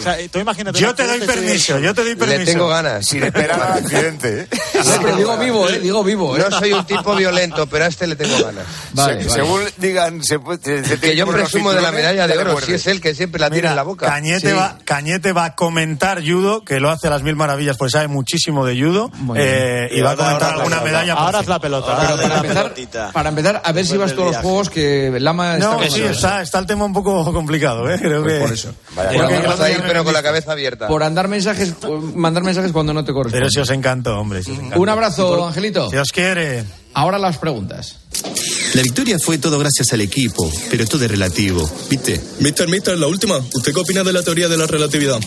O sea, tú imagínate. Yo te doy permiso, yo te doy permiso. Le tengo ganas. Sin esperar al accidente. ¿eh? No, pero digo vivo, ¿eh? Digo vivo, ¿eh? No soy un tipo violento, pero a este le tengo ganas. Vale, Se- vale. Según digan, se, puede- se- se Que tiene yo presumo de la medalla de oro, si es él que siempre la tiene Mira, en la boca. Cañete, Sí. va, Cañete va a comentar judo, que lo hace a las mil maravillas, pues sabe muchísimo de judo. Eh, y va a comentar alguna medalla. Ahora haz la pelota. De Para la empezar, para empezar, a ver si vas todos los juegos que Lama está No, sí, está, está el tema un poco complicado, ¿eh? Creo Pues que... por eso. Pero con la cabeza abierta. Por andar mensajes, mandar mensajes cuando no te corresponde. Pero si os encantó, hombre. Si os encantó. Un abrazo, Angelito. Si os quiere. Ahora las preguntas. La victoria fue todo gracias al equipo, pero todo es relativo, ¿viste? Mister, mister, la última. ¿Usted qué opina de la teoría de la relatividad?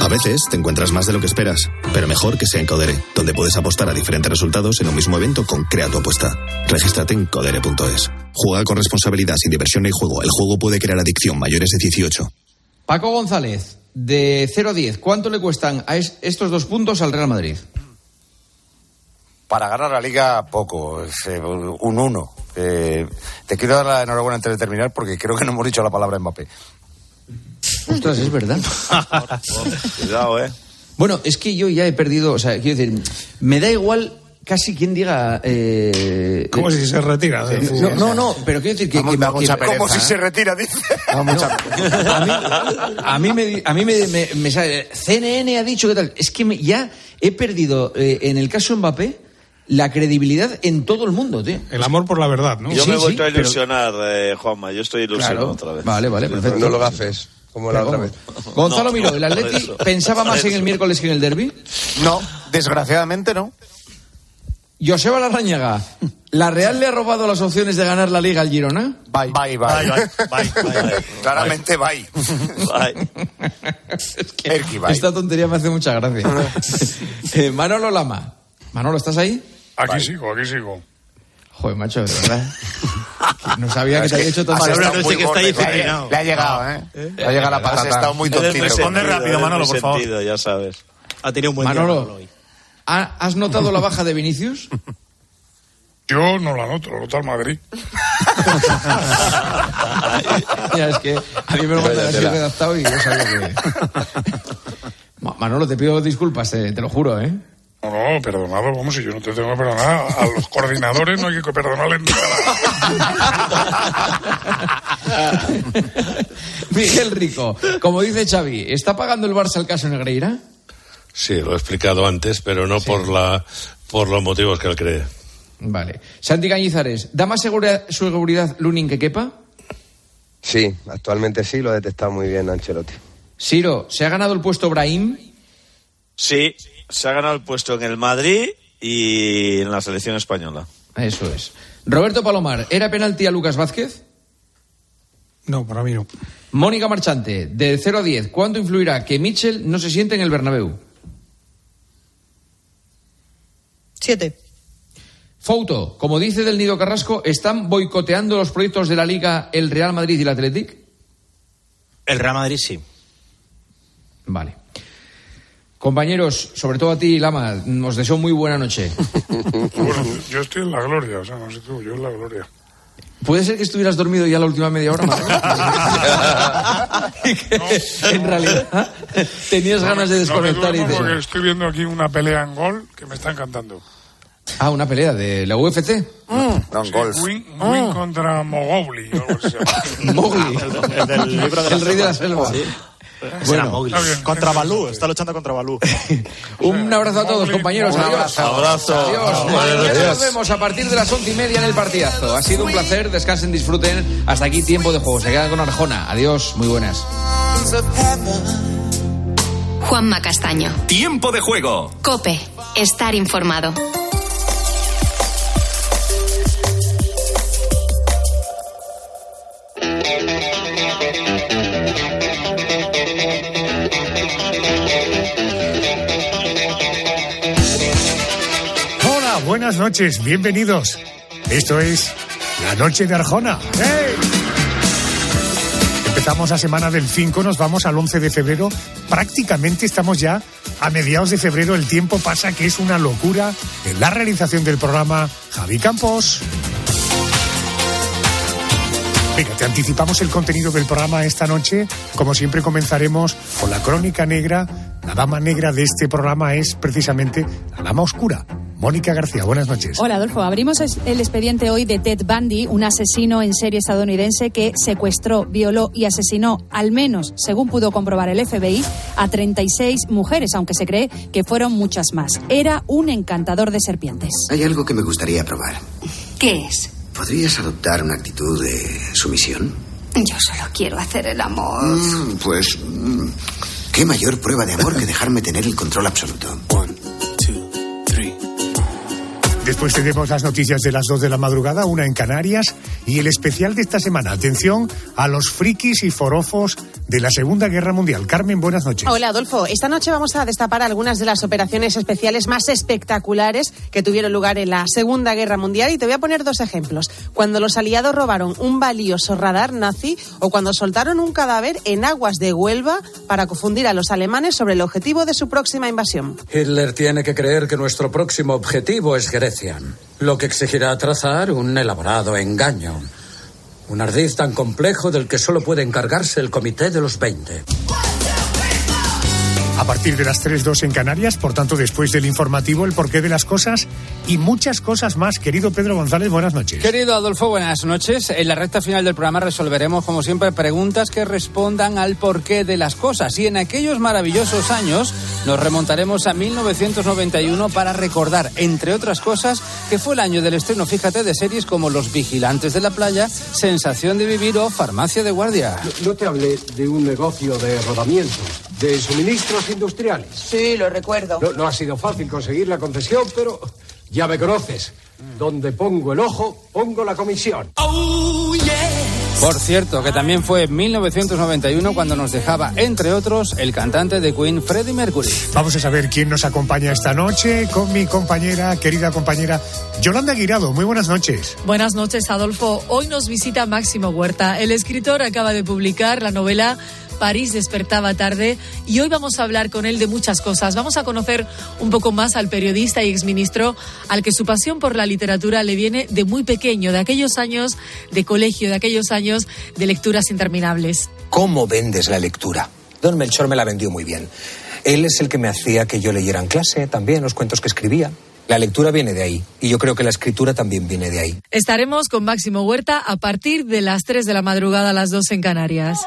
A veces te encuentras más de lo que esperas, pero mejor que sea en Codere, donde puedes apostar a diferentes resultados en un mismo evento con Crea tu apuesta. Regístrate en codere.es. Juega con responsabilidad, sin diversión ni juego. El juego puede crear adicción mayores de 18. Paco González, de 0 a 10, ¿cuánto le cuestan a es- estos dos puntos al Real Madrid? Para ganar la liga, poco. Es, eh, un 1. te quiero dar la enhorabuena antes de terminar porque creo que no hemos dicho la palabra Mbappé. Ostras, es verdad. Cuidado, ¿eh? Bueno, es que yo ya he perdido, o sea, quiero decir, me da igual casi quien diga... Eh, Como si se retira. del no, no, no, pero quiero decir que... Vamos, que- da que- mucha Como si se retira, dice. Da mucha a mí, a mí me, di- a mí me, me- me sale, CNN ha dicho que tal. Es que me- ya he perdido, eh, en el caso Mbappé, la credibilidad en todo el mundo, tío. El amor por la verdad, ¿no? Yo Sí, me he sí, vuelto a pero- ilusionar, eh, Juanma. Yo estoy ilusionado Claro. otra vez. Vale, vale, perfecto. No lo gafes, como la otra vez. Gonzalo No, no, ¿el Atleti pensaba más en el miércoles que en el derby? No, desgraciadamente no. Joseba Larrañaga, ¿la Real le ha robado las opciones de ganar la Liga al Girona? Bye, bye, bye. Bye, bye, bye, bye. Claramente bye. Bye. Esta tontería me hace mucha gracia. Eh, Manolo Lama. Manolo, ¿estás ahí? Aquí sigo, aquí sigo. Joder, macho, de verdad. No sabía que te había hecho Palabra estado no sé que está. Le ha llegado, ¿eh? Le ha llegado la patata. Has estado muy tontito. Responde rápido, Manolo, por favor. ya sabes. Ha tenido un buen día Manolo. Manolo hoy. ¿ha- ¿Has notado la baja de Vinicius? Yo no la noto, lo nota el Madrid. ya, es que a mí me lo mandan así redactado y yo sabía que... Ma- Manolo, te pido disculpas, te, te lo juro, ¿eh? No, no, perdonado, vamos, si yo no te tengo que perdonar. A los coordinadores no hay que perdonarles nada. Miguel Rico, como dice Xavi, ¿está pagando el Barça el caso Negreira? Sí, lo he explicado antes, pero no por, la, por los motivos que él cree. Vale. Santi Cañizares, ¿da más seguridad, seguridad Lunin que quepa? Sí, actualmente sí, lo ha detectado muy bien Ancelotti. Siro, ¿se ha ganado el puesto Brahim? Sí, se ha ganado el puesto en el Madrid y en la selección española. Eso es. Roberto Palomar, ¿era penalti a Lucas Vázquez? No, para mí no. Mónica Marchante, de 0 a 10, ¿cuánto influirá que Mitchell no se siente en el Bernabéu? Siete. Fouto, como dice del Nido Carrasco, ¿están boicoteando los proyectos de la Liga el Real Madrid y el Athletic? El Real Madrid sí. Vale. Compañeros, sobre todo a ti, Lama, os deseo muy buena noche. Bueno, yo estoy en la gloria, o sea, no sé tú, yo en la gloria. ¿Puede ser que estuvieras dormido ya la última media hora más? Y que, en realidad tenías ganas de No me desconectar y te... porque estoy viendo aquí una pelea en gol que me está encantando. Ah, una pelea de la UFC. No, en golf. Win, Win contra Mogobli. Mowgli. El del libro de la El rey de la selva. selva. Será Bueno. Contra Balú, está luchando contra Balú. un abrazo a todos, compañeros. un Adiós. Abrazo. Adiós. Nos vemos a partir de las once y media en el partidazo. Ha sido un placer. Descansen, disfruten. Hasta aquí tiempo de juego. Se quedan con Arjona. Adiós. Muy buenas. Juanma Castaño. Tiempo de juego. Cope. Estar informado. Buenas noches, bienvenidos. Esto es La Noche de Arjona. ¡Hey! Empezamos la semana del 5, nos vamos al 11 de febrero. Prácticamente estamos ya a mediados de febrero. El tiempo pasa que es una locura. En la realización del programa, Javi Campos. Venga, te anticipamos el contenido del programa esta noche. Como siempre comenzaremos con la crónica negra. La dama negra de este programa es precisamente la dama oscura. Mónica García, buenas noches. Hola Adolfo, abrimos el expediente hoy de Ted Bundy, un asesino en serie estadounidense que secuestró, violó y asesinó, al menos, según pudo comprobar el FBI, a 36 mujeres, aunque se cree que fueron muchas más. Era un encantador de serpientes. Hay algo que me gustaría probar. ¿Qué es? ¿Podrías adoptar una actitud de sumisión? Yo solo quiero hacer el amor. Mm, pues, mm, ¿qué mayor prueba de amor que dejarme tener el control absoluto? Después tenemos las noticias de las 2 de la madrugada, una en Canarias y el especial de esta semana. Atención a los frikis y forofos de la Segunda Guerra Mundial. Carmen, buenas noches. Hola Adolfo, esta noche vamos a destapar algunas de las operaciones especiales más espectaculares que tuvieron lugar en la Segunda Guerra Mundial y te voy a poner dos ejemplos. Cuando los aliados robaron un valioso radar nazi o cuando soltaron un cadáver en aguas de Huelva para confundir a los alemanes sobre el objetivo de su próxima invasión. Hitler tiene que creer que nuestro próximo objetivo es Grecia lo que exigirá trazar un elaborado engaño. Un ardiz tan complejo del que solo puede encargarse el Comité de los Veinte. A partir de las 3.2 en Canarias, por tanto, después del informativo, el porqué de las cosas y muchas cosas más. Querido Pedro González, buenas noches. Querido Adolfo, buenas noches. En la recta final del programa resolveremos, como siempre, preguntas que respondan al porqué de las cosas. Y en aquellos maravillosos años nos remontaremos a 1991 para recordar, entre otras cosas, que fue el año del estreno, fíjate, de series como Los Vigilantes de la Playa, Sensación de Vivir o Farmacia de Guardia. No, no te hablé de un negocio de rodamiento, de suministros industriales. Sí, lo recuerdo. No, no ha sido fácil conseguir la concesión, pero ya me conoces. Donde pongo el ojo, pongo la comisión. Por cierto, que también fue en 1991 cuando nos dejaba, entre otros, el cantante de Queen, Freddie Mercury. Vamos a saber quién nos acompaña esta noche con mi compañera, querida compañera Yolanda Guirado. Muy buenas noches. Buenas noches, Adolfo. Hoy nos visita Máximo Huerta. El escritor acaba de publicar la novela París despertaba tarde y hoy vamos a hablar con él de muchas cosas. Vamos a conocer un poco más al periodista y exministro al que su pasión por la literatura le viene de muy pequeño, de aquellos años de colegio, de aquellos años de lecturas interminables. ¿Cómo vendes la lectura? Don Melchor me la vendió muy bien. Él es el que me hacía que yo leyera en clase también los cuentos que escribía. La lectura viene de ahí y yo creo que la escritura también viene de ahí. Estaremos con Máximo Huerta a partir de las 3 de la madrugada a las 2 en Canarias.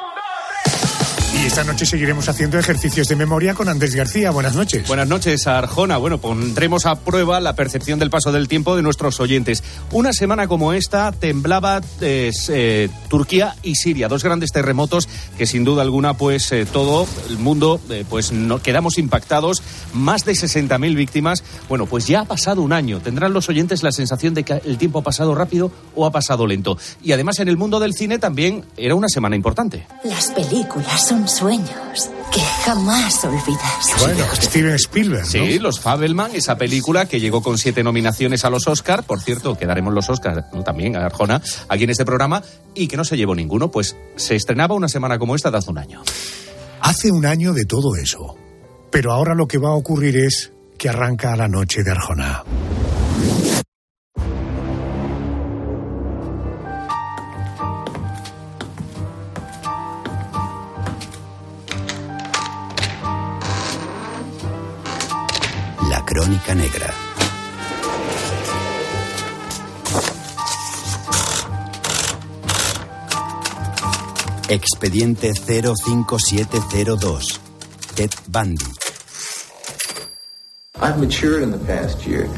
Y esta noche seguiremos haciendo ejercicios de memoria con Andrés García. Buenas noches. Buenas noches, Arjona. Bueno, pondremos a prueba la percepción del paso del tiempo de nuestros oyentes. Una semana como esta temblaba eh, eh, Turquía y Siria, dos grandes terremotos que sin duda alguna, pues eh, todo el mundo, eh, pues no, quedamos impactados. Más de 60.000 víctimas. Bueno, pues ya ha pasado un año. ¿Tendrán los oyentes la sensación de que el tiempo ha pasado rápido o ha pasado lento? Y además en el mundo del cine también era una semana importante. Las películas son sueños que jamás olvidas. Bueno, Steven Spielberg. Sí, Los Fabelman, esa película que llegó con siete nominaciones a los Oscar, por cierto, que daremos los Oscar ¿no? también a Arjona aquí en este programa, y que no se llevó ninguno, pues se estrenaba una semana como esta de hace un año. Hace un año de todo eso. Pero ahora lo que va a ocurrir es que arranca la noche de Arjona. Negra. Expediente 05702. Ted Bundy. I've matured in the past year.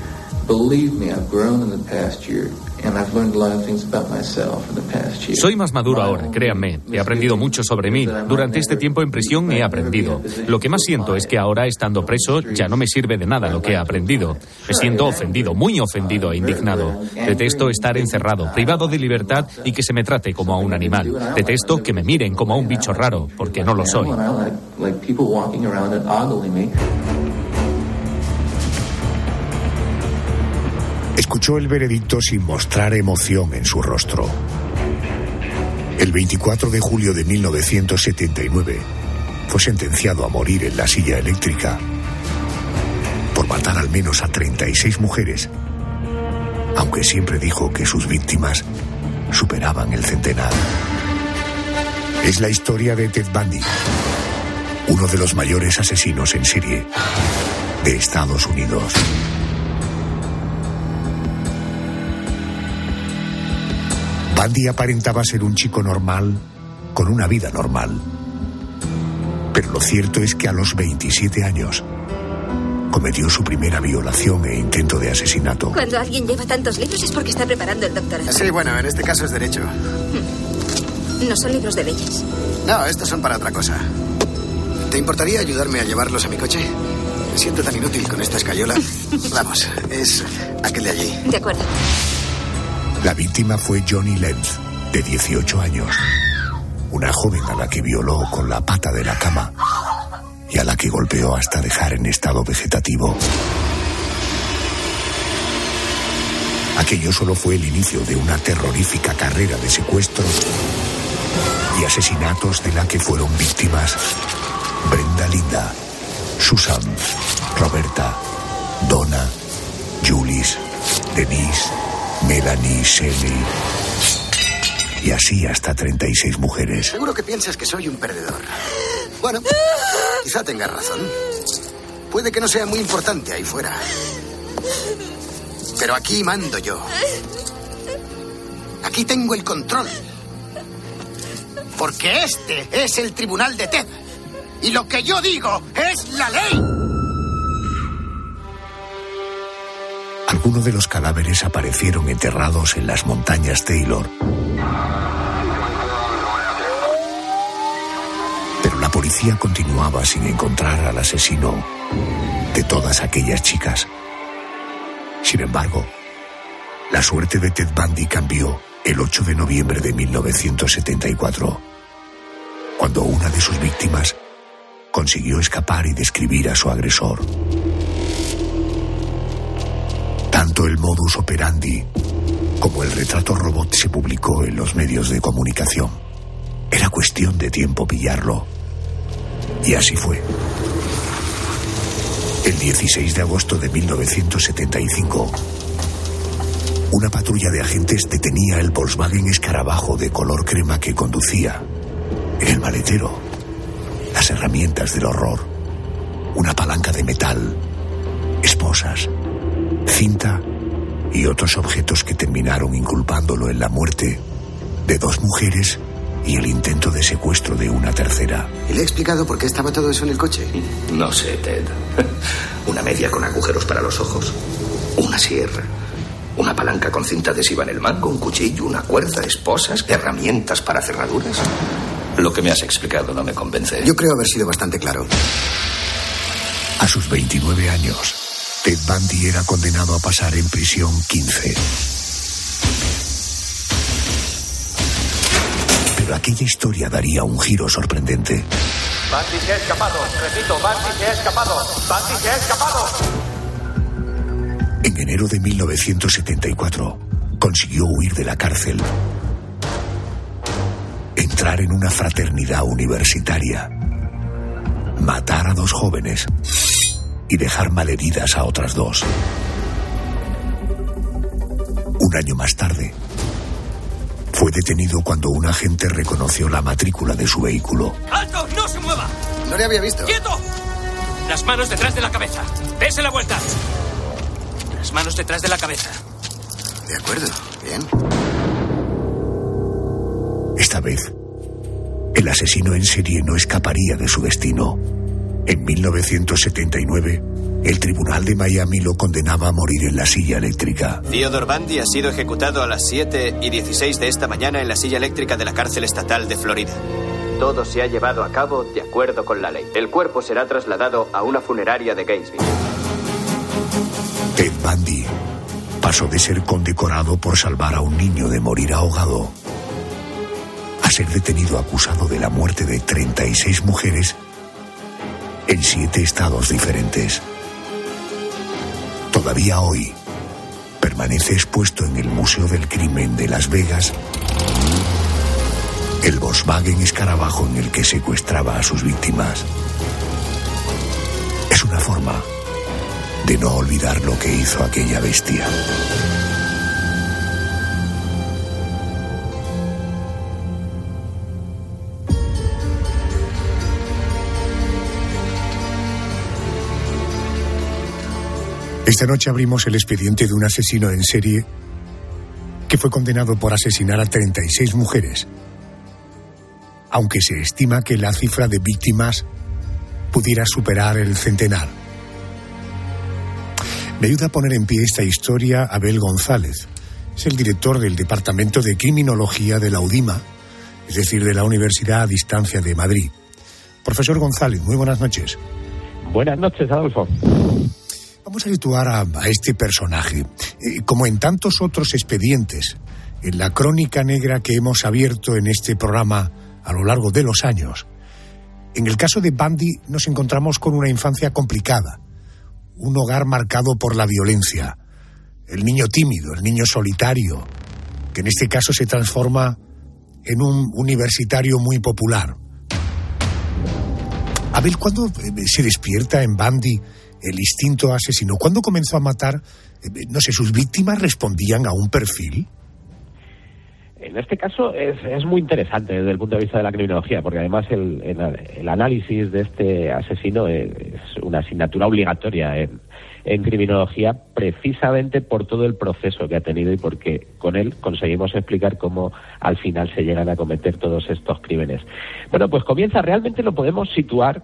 Believe me, I've grown in the past year, and I've learned a lot of things about myself in the past year. Soy más maduro ahora, créanme. He aprendido mucho sobre mí. Durante este tiempo en prisión he aprendido. Lo que más siento es que ahora, estando preso, ya no me sirve de nada lo que he aprendido. Me siento ofendido, muy ofendido e indignado. Detesto estar encerrado, privado de libertad y que se me trate como a un animal. Detesto que me miren como a un bicho raro, porque no lo soy. Escuchó el veredicto sin mostrar emoción en su rostro. El 24 de julio de 1979 fue sentenciado a morir en la silla eléctrica por matar al menos a 36 mujeres, aunque siempre dijo que sus víctimas superaban el centenar. Es la historia de Ted Bundy, uno de los mayores asesinos en serie de Estados Unidos. Bundy aparentaba ser un chico normal, con una vida normal. Pero lo cierto es que a los 27 años cometió su primera violación e intento de asesinato. Cuando alguien lleva tantos libros es porque está preparando el doctorado. Sí, bueno, en este caso es derecho. No son libros de leyes. No, estos son para otra cosa. ¿Te importaría ayudarme a llevarlos a mi coche? Me siento tan inútil con esta escayola. Vamos, es aquel de allí. De acuerdo. La víctima fue Johnny Lenz, de 18 años. Una joven a la que violó con la pata de la cama y a la que golpeó hasta dejar en estado vegetativo. Aquello solo fue el inicio de una terrorífica carrera de secuestros y asesinatos de la que fueron víctimas Brenda Linda, Susan, Roberta, Donna, Julis, Denise, Melanie, Shelley. Y así hasta 36 mujeres. Seguro que piensas que soy un perdedor. Bueno, quizá tengas razón. Puede que no sea muy importante ahí fuera. Pero aquí mando yo. Aquí tengo el control. Porque este es el tribunal de Ted. Y lo que yo digo es la ley. Algunos de los cadáveres aparecieron enterrados en las montañas Taylor. Pero la policía continuaba sin encontrar al asesino de todas aquellas chicas. Sin embargo, la suerte de Ted Bundy cambió el 8 de noviembre de 1974, cuando una de sus víctimas consiguió escapar y describir a su agresor. Tanto el modus operandi como el retrato robot se publicó en los medios de comunicación. Era cuestión de tiempo pillarlo. Y así fue. El 16 de agosto de 1975, una patrulla de agentes detenía el Volkswagen Escarabajo de color crema que conducía. En el maletero, las herramientas del horror, una palanca de metal, esposas, cinta y otros objetos que terminaron inculpándolo en la muerte de dos mujeres y el intento de secuestro de una tercera. ¿Y le he explicado por qué estaba todo eso en el coche? No sé, Ted. Una media con agujeros para los ojos. Una sierra. Una palanca con cinta adhesiva en el mango, un cuchillo, una cuerda, esposas, herramientas para cerraduras. Lo que me has explicado no me convence. Yo creo haber sido bastante claro. A sus 29 años, Ted Bundy era condenado a pasar en prisión 15. Pero aquella historia daría un giro sorprendente. Bandy se ha escapado. Repito, Bandy se ha escapado. Bandy se ha escapado. En enero de 1974, consiguió huir de la cárcel, entrar en una fraternidad universitaria, matar a dos jóvenes y dejar malheridas a otras dos. Un año más tarde, fue detenido cuando un agente reconoció la matrícula de su vehículo. ¡Alto! ¡No se mueva! No le había visto. ¡Quieto! Las manos detrás de la cabeza. Dese la vuelta. Las manos detrás de la cabeza. De acuerdo. Bien. Esta vez, el asesino en serie no escaparía de su destino. En 1979, el tribunal de Miami lo condenaba a morir en la silla eléctrica. Theodore Bundy ha sido ejecutado a las 7 y 16 de esta mañana en la silla eléctrica de la cárcel estatal de Florida. Todo se ha llevado a cabo de acuerdo con la ley. El cuerpo será trasladado a una funeraria de Gainesville. Ted Bundy pasó de ser condecorado por salvar a un niño de morir ahogado a ser detenido acusado de la muerte de 36 mujeres en siete estados diferentes. Todavía hoy permanece expuesto en el Museo del Crimen de Las Vegas el Volkswagen escarabajo en el que secuestraba a sus víctimas. Es una forma de no olvidar lo que hizo aquella bestia. Esta noche abrimos el expediente de un asesino en serie que fue condenado por asesinar a 36 mujeres, aunque se estima que la cifra de víctimas pudiera superar el centenar. Me ayuda a poner en pie esta historia Abel González. Es el director del Departamento de Criminología de la UDIMA, es decir, de la Universidad a Distancia de Madrid. Profesor González, muy buenas noches. Buenas noches, Adolfo. Vamos a situar a, este personaje. Eh, como en tantos otros expedientes, en la crónica negra que hemos abierto en este programa a lo largo de los años, en el caso de Bandy nos encontramos con una infancia complicada, un hogar marcado por la violencia, el niño tímido, el niño solitario, que en este caso se transforma en un universitario muy popular. Abel, ¿cuándo eh, se despierta en Bandy el instinto asesino? ¿Cuándo comenzó a matar? Eh, No sé, ¿sus víctimas respondían a un perfil? En este caso es, es muy interesante desde el punto de vista de la criminología, porque además el, el, análisis de este asesino es, es una asignatura obligatoria en, en criminología precisamente por todo el proceso que ha tenido y porque con él conseguimos explicar cómo al final se llegan a cometer todos estos crímenes. Bueno, pues comienza, realmente lo podemos situar,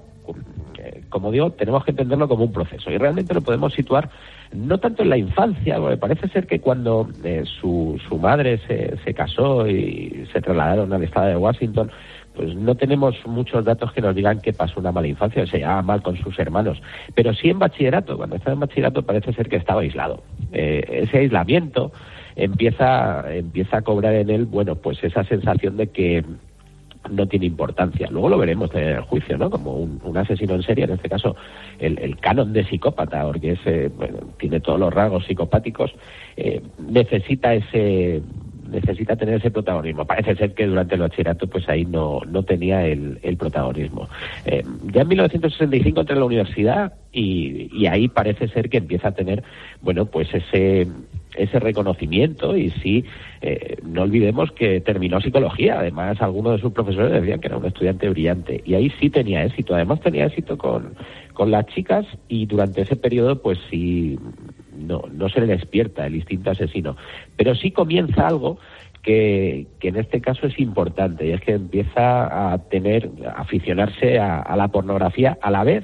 eh, como digo, tenemos que entenderlo como un proceso y realmente lo podemos situar no tanto en la infancia, porque parece ser que cuando eh, su, su madre se, se casó y se trasladaron al estado de Washington, pues no tenemos muchos datos que nos digan que pasó una mala infancia, se llevaba mal con sus hermanos. Pero sí en bachillerato, cuando estaba en bachillerato parece ser que estaba aislado. Eh, ese aislamiento empieza, empieza a cobrar en él, bueno, pues esa sensación de que no tiene importancia. Luego lo veremos en el juicio, ¿no? Como un, asesino en serie, en este caso el, canon de psicópata, porque bueno, tiene todos los rasgos psicopáticos, eh, necesita ese necesita tener ese protagonismo. Parece ser que durante el bachillerato pues ahí no, no tenía el, el protagonismo. Eh, ya en 1965 entra a la universidad y, y ahí parece ser que empieza a tener, bueno, pues ese ese reconocimiento y sí, eh, no olvidemos que terminó psicología. Además, algunos de sus profesores decían que era un estudiante brillante y ahí sí tenía éxito. Además, tenía éxito con, con las chicas y durante ese periodo, pues sí, no, no se le despierta el instinto asesino. Pero sí comienza algo que, que, en este caso es importante y es que empieza a tener, a aficionarse a, a la pornografía a la vez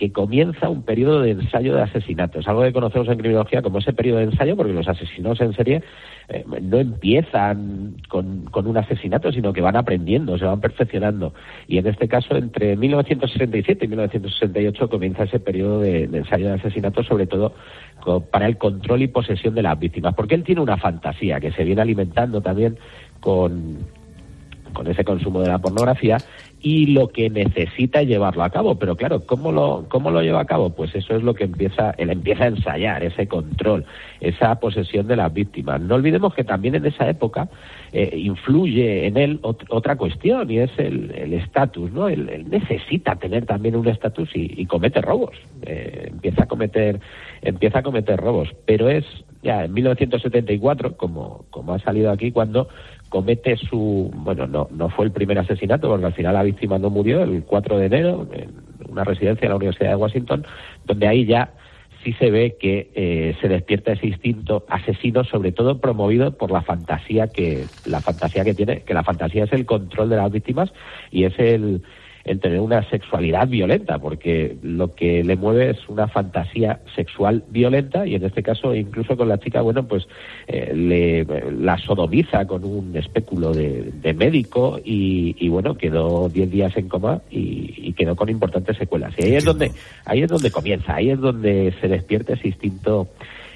que comienza un periodo de ensayo de asesinatos, algo que conocemos en criminología como ese periodo de ensayo, porque los asesinos en serie eh, no empiezan con, con, un asesinato, sino que van aprendiendo, se van perfeccionando. Y en este caso, entre 1967 y 1968 comienza ese periodo de, ensayo de asesinatos, sobre todo para el control y posesión de las víctimas, porque él tiene una fantasía que se viene alimentando también con, con ese consumo de la pornografía y lo que necesita llevarlo a cabo. Pero claro, ¿cómo lo, ¿cómo lo lleva a cabo? Pues eso es lo que empieza, él empieza a ensayar, ese control, esa posesión de las víctimas. No olvidemos que también en esa época eh, influye en él ot otra cuestión y es el estatus, ¿no? Él, él, necesita tener también un estatus y, y, comete robos. Eh, empieza a cometer, empieza a cometer robos. Pero es ya en 1974, como, como ha salido aquí, cuando comete su, bueno, no, no fue el primer asesinato, porque al final la víctima no murió, el 4 de enero, en una residencia de la Universidad de Washington, donde ahí ya sí se ve que eh, se despierta ese instinto asesino, sobre todo promovido por la fantasía que, la fantasía que tiene, que la fantasía es el control de las víctimas y es el, el tener una sexualidad violenta, porque lo que le mueve es una fantasía sexual violenta y en este caso incluso con la chica, bueno, pues eh, le, la sodomiza con un espéculo de, de médico y, y, bueno, quedó 10 días en coma y, y, quedó con importantes secuelas. Y ahí es donde, ahí es donde comienza, ahí es donde se despierta ese instinto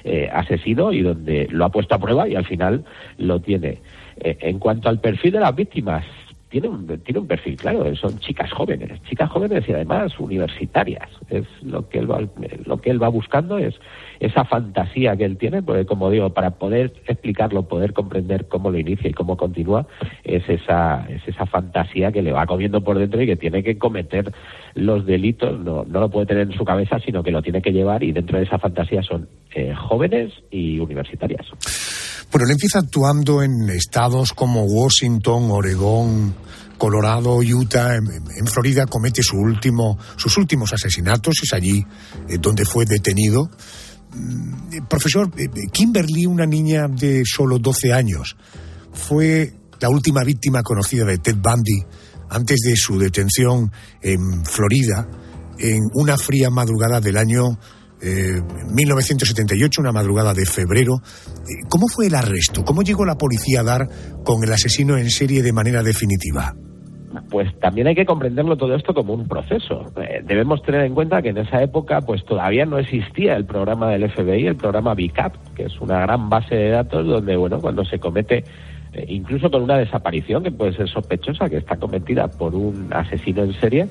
eh, asesino y donde lo ha puesto a prueba y al final lo tiene. Eh, en cuanto al perfil de las víctimas, tiene un, tiene un perfil claro, son chicas jóvenes, chicas jóvenes y además universitarias. Es lo que él va, lo que él va buscando es esa fantasía que él tiene, porque como digo, para poder explicarlo, poder comprender cómo lo inicia y cómo continúa, es esa, es esa fantasía que le va comiendo por dentro y que tiene que cometer los delitos, no, no lo puede tener en su cabeza, sino que lo tiene que llevar y dentro de esa fantasía son eh, jóvenes y universitarias. Bueno, él empieza actuando en estados como Washington, Oregón, Colorado, Utah, en, Florida comete su último, sus últimos asesinatos, es allí eh, donde fue detenido. mm, profesor, eh, Kimberly, una niña de solo 12 años, fue la última víctima conocida de Ted Bundy antes de su detención en Florida en una fría madrugada del año 1978, una madrugada de febrero. ¿Cómo fue el arresto? ¿Cómo llegó la policía a dar con el asesino en serie de manera definitiva? pues también hay que comprenderlo todo esto como un proceso. Eh, debemos tener en cuenta que en esa época pues todavía no existía el programa del FBI, el programa BICAP, que es una gran base de datos donde, bueno, cuando se comete eh, incluso con una desaparición que puede ser sospechosa, que está cometida por un asesino en serie,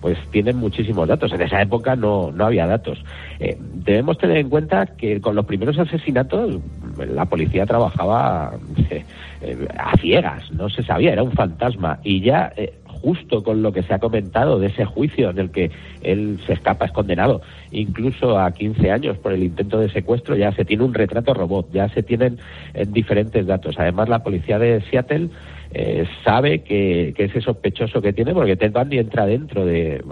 pues tienen muchísimos datos. En esa época no, no había datos. Eh, debemos tener en cuenta que con los primeros asesinatos la policía trabajaba eh, a ciegas, no se sabía, era un fantasma. Y ya eh, justo con lo que se ha comentado de ese juicio en el que él se escapa, es condenado incluso a 15 años por el intento de secuestro, ya se tiene un retrato robot, ya se tienen diferentes datos. Además, la policía de Seattle eh, sabe que, ese sospechoso que tiene, porque Ted Bundy entra dentro de,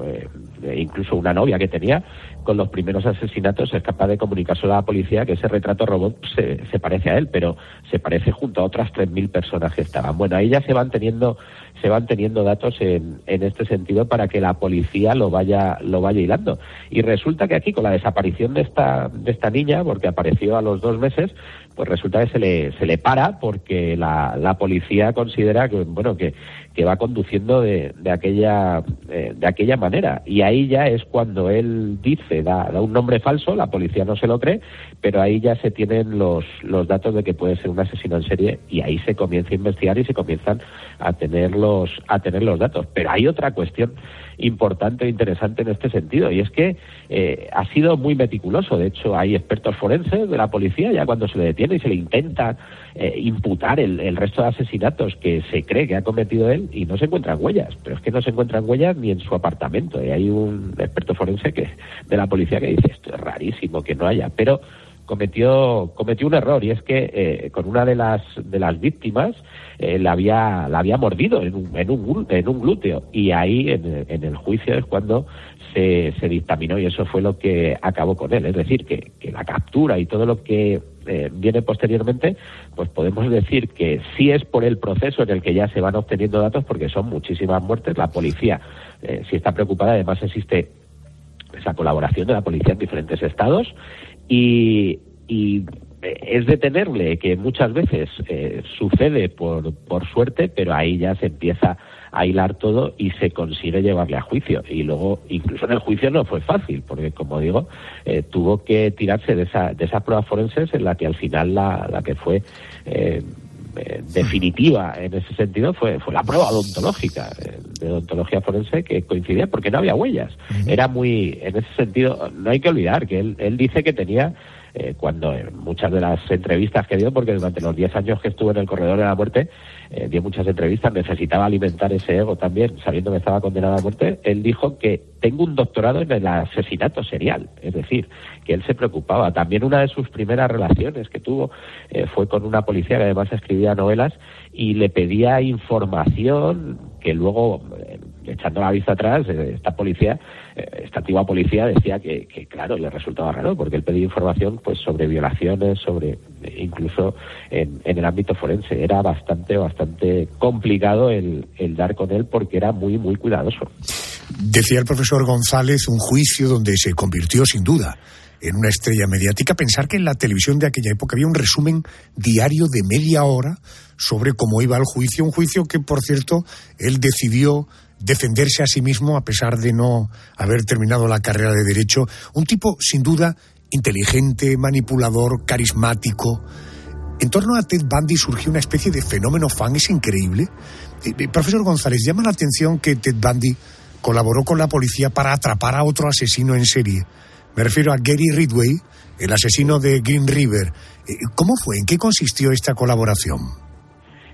eh, incluso una novia que tenía, con los primeros asesinatos es capaz de comunicarse a la policía que ese retrato robot se, se parece a él, pero se parece junto a otras 3.000 personas que estaban. Bueno, ahí ya se van teniendo se van teniendo datos en, en este sentido para que la policía lo vaya lo vaya hilando. Y resulta que aquí con la desaparición de esta de esta niña, porque apareció a los dos meses, pues resulta que se le se le para porque la, la policía considera que bueno que, que va conduciendo de, de aquella eh, de aquella manera y ahí ya es cuando él dice da, da un nombre falso, la policía no se lo cree, pero ahí ya se tienen los los datos de que puede ser un asesino en serie y ahí se comienza a investigar y se comienzan a tener los, a tener los datos. Pero hay otra cuestión importante e interesante en este sentido y es que eh, ha sido muy meticuloso. De hecho, hay expertos forenses de la policía ya cuando se le detiene y se le intenta eh, imputar el, el, resto de asesinatos que se cree que ha cometido él y no se encuentran huellas. Pero es que no se encuentran huellas ni en su apartamento. Y hay un experto forense que de la policía que dice esto es rarísimo que no haya. Pero cometió cometió un error y es que eh, con una de las de las víctimas eh, la había la había mordido en un, en un, en un glúteo. Y ahí en, en, el juicio es cuando se, dictaminó y eso fue lo que acabó con él. Es decir que, que la captura y todo lo que eh, viene posteriormente pues podemos decir que sí es por el proceso en el que ya se van obteniendo datos porque son muchísimas muertes. La policía eh, sí está preocupada. Además existe esa colaboración de la policía en diferentes estados y, y es detenerle, que muchas veces eh, sucede por, por suerte, pero ahí ya se empieza a hilar todo y se consigue llevarle a juicio. Y luego, incluso en el juicio no fue fácil, porque como digo, eh, tuvo que tirarse de esa, de esas pruebas forenses en la que al final la, la que fue eh, eh, definitiva en ese sentido fue, fue la prueba odontológica, eh, de odontología forense, que coincidía porque no había huellas. Era muy, en ese sentido, no hay que olvidar que él, él dice que tenía eh, cuando en muchas de las entrevistas que dio, porque durante los 10 años que estuvo en el corredor de la muerte, eh, dio muchas entrevistas, necesitaba alimentar ese ego también, sabiendo que estaba condenado a muerte, él dijo que tengo un doctorado en el asesinato serial, es decir, que él se preocupaba. También una de sus primeras relaciones que tuvo eh, fue con una policía que además escribía novelas y le pedía información que luego, eh, echando la vista atrás, eh, esta policía, eh, esta antigua policía decía que, claro, le resultaba raro porque él pedía información pues sobre violaciones, sobre incluso en, en el ámbito forense. Era bastante, bastante complicado el, el dar con él porque era muy, muy cuidadoso. Decía el profesor González un juicio donde se convirtió sin duda en una estrella mediática, pensar que en la televisión de aquella época había un resumen diario de media hora sobre cómo iba el juicio, un juicio que, por cierto, él decidió defenderse a sí mismo a pesar de no haber terminado la carrera de derecho, un tipo sin duda inteligente, manipulador, carismático. En torno a Ted Bundy surgió una especie de fenómeno fan, es increíble. Eh, eh, profesor González, llama la atención que Ted Bundy colaboró con la policía para atrapar a otro asesino en serie. Me refiero a Gary Ridway, el asesino de Green River. Eh, ¿Cómo fue? ¿En qué consistió esta colaboración?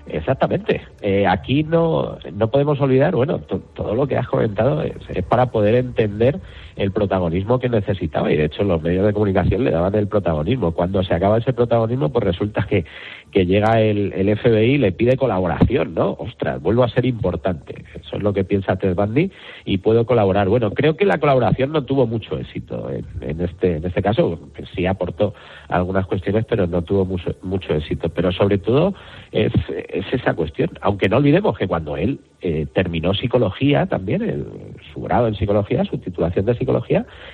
Exactamente. Eh, aquí no, no podemos olvidar, bueno, todo lo que has comentado es, es para poder entender el protagonismo que necesitaba y de hecho los medios de comunicación le daban el protagonismo. Cuando se acaba ese protagonismo, pues resulta que, que llega el, FBI y le pide colaboración, ¿no? Ostras, vuelvo a ser importante. Eso es lo que piensa Ted Bundy y puedo colaborar. Bueno, creo que la colaboración no tuvo mucho éxito en, en este en este caso, sí aportó algunas cuestiones, pero no tuvo mucho, mucho éxito. Pero sobre todo es, es esa cuestión. Aunque no olvidemos que cuando él eh, terminó psicología también, el, su grado en psicología, su titulación de psicología,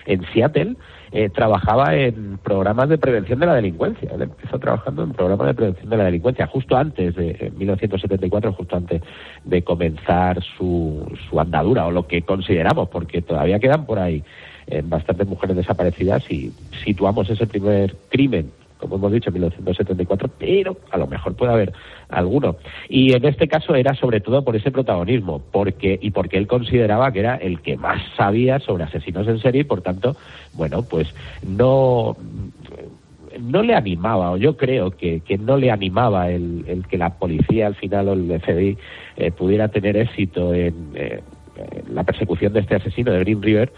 en Seattle, eh, trabajaba en programas de prevención de la delincuencia. Él empezó trabajando en programas de prevención de la delincuencia justo antes de en 1974, justo antes de comenzar su, su andadura o lo que consideramos, porque todavía quedan por ahí eh, bastantes mujeres desaparecidas y situamos ese primer crimen como hemos dicho, en 1974, pero a lo mejor puede haber alguno. Y en este caso era sobre todo por ese protagonismo, porque y porque él consideraba que era el que más sabía sobre asesinos en serie y por tanto, bueno, pues no no le animaba, o yo creo que, que no le animaba el, el que la policía al final o el FBI eh, pudiera tener éxito en, eh, en la persecución de este asesino de Green River,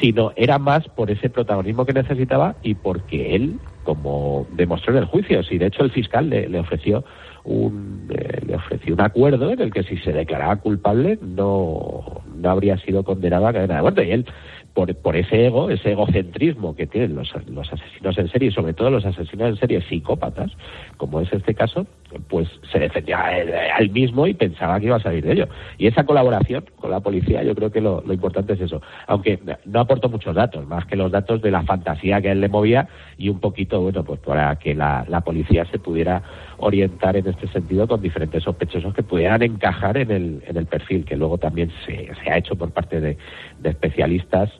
sino era más por ese protagonismo que necesitaba y porque él, como demostró en el juicio, si de hecho el fiscal le, le ofreció un eh, le ofreció un acuerdo en el que si se declaraba culpable no, no habría sido condenado a cadena de muerte. Y él por, por ese ego, ese egocentrismo que tienen los, los asesinos en serie, y sobre todo los asesinos en serie psicópatas, como es este caso, pues se defendía a él, mismo y pensaba que iba a salir de ello. Y esa colaboración con la policía, yo creo que lo, lo importante es eso. Aunque no aportó muchos datos, más que los datos de la fantasía que él le movía y un poquito, bueno, pues para que la, la policía se pudiera orientar en este sentido con diferentes sospechosos que pudieran encajar en el, en el perfil, que luego también se, se ha hecho por parte de, de especialistas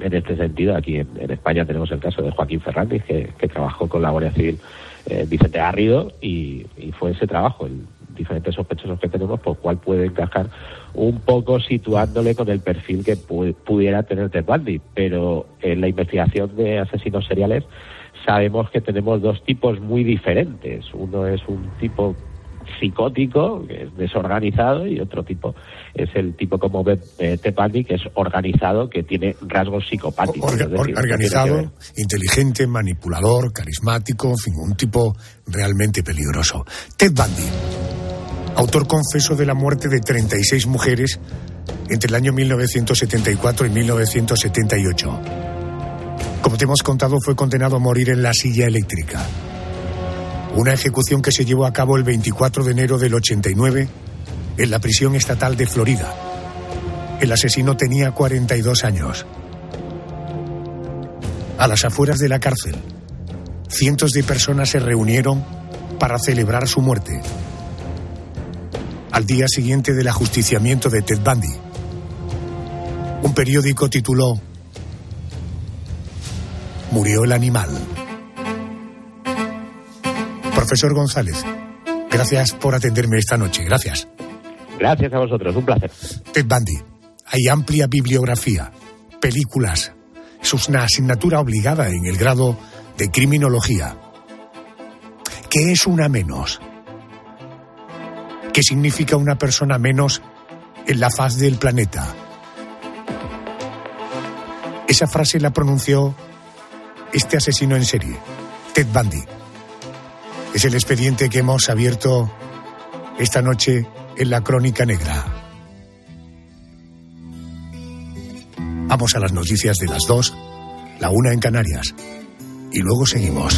en este sentido, aquí en, en, España tenemos el caso de Joaquín Fernández, que, que trabajó con la Guardia Civil eh, Vicente Garrido, y, fue ese trabajo, el diferentes sospechosos que tenemos, por cuál puede encajar un poco situándole con el perfil que pu pudiera tener Ted Bundy. Pero en la investigación de asesinos seriales sabemos que tenemos dos tipos muy diferentes. Uno es un tipo psicótico, que es desorganizado, y otro tipo es el tipo como eh, Tepandi, que es organizado, que tiene rasgos psicopáticos. Orga, decir, organizado, inteligente, manipulador, carismático, en fin, un tipo realmente peligroso. Ted Bundy, autor confeso de la muerte de 36 mujeres entre el año 1974 y 1978. Como te hemos contado, fue condenado a morir en la silla eléctrica. Una ejecución que se llevó a cabo el 24 de enero del 89 en la prisión estatal de Florida. El asesino tenía 42 años. A las afueras de la cárcel, cientos de personas se reunieron para celebrar su muerte. Al día siguiente del ajusticiamiento de Ted Bundy, un periódico tituló Murió el animal. Profesor González, gracias por atenderme esta noche. Gracias. Gracias a vosotros, un placer. Ted Bundy, hay amplia bibliografía, películas. Es una asignatura obligada en el grado de criminología. ¿Qué es una menos? ¿Qué significa una persona menos en la faz del planeta? Esa frase la pronunció este asesino en serie, Ted Bundy. Es el expediente que hemos abierto esta noche en la Crónica Negra. Vamos a las noticias de las dos, la una en Canarias. Y luego seguimos.